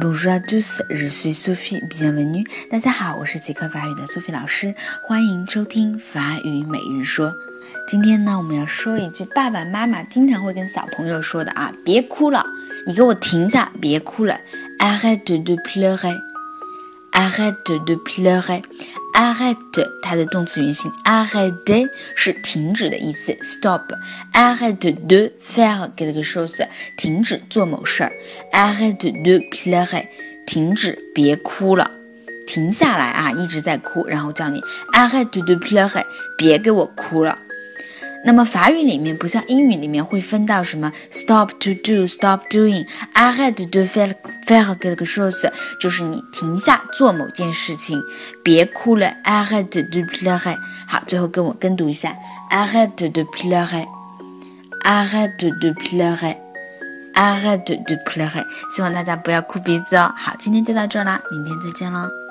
Bonjour à tous, je suis Sophie. Bienvenue. 大家好，我是极客法语的 Sophie 老师，欢迎收听法语每日说。今天呢，我们要说一句爸爸妈妈经常会跟小朋友说的啊，别哭了，你给我停下，别哭了。Arrête de pleurer. Arrête de pleurer. A r r e t 它的动词原形 a r r e t 是停止的意思，stop。Arrête de faire quelque chose，停止做某事儿。Arrête de pleurer，停止，别哭了，停下来啊，一直在哭，然后叫你 Arrête de pleurer，别给我哭了。那么法语里面不像英语里面会分到什么 stop to do stop doing，arrête de faire faire quelque chose，就是你停下做某件事情，别哭了，arrête de pleurer。好，最后跟我跟读一下，arrête de pleurer，arrête de pleurer，arrête de pleurer。希望大家不要哭鼻子哦。好，今天就到这儿啦，明天再见喽。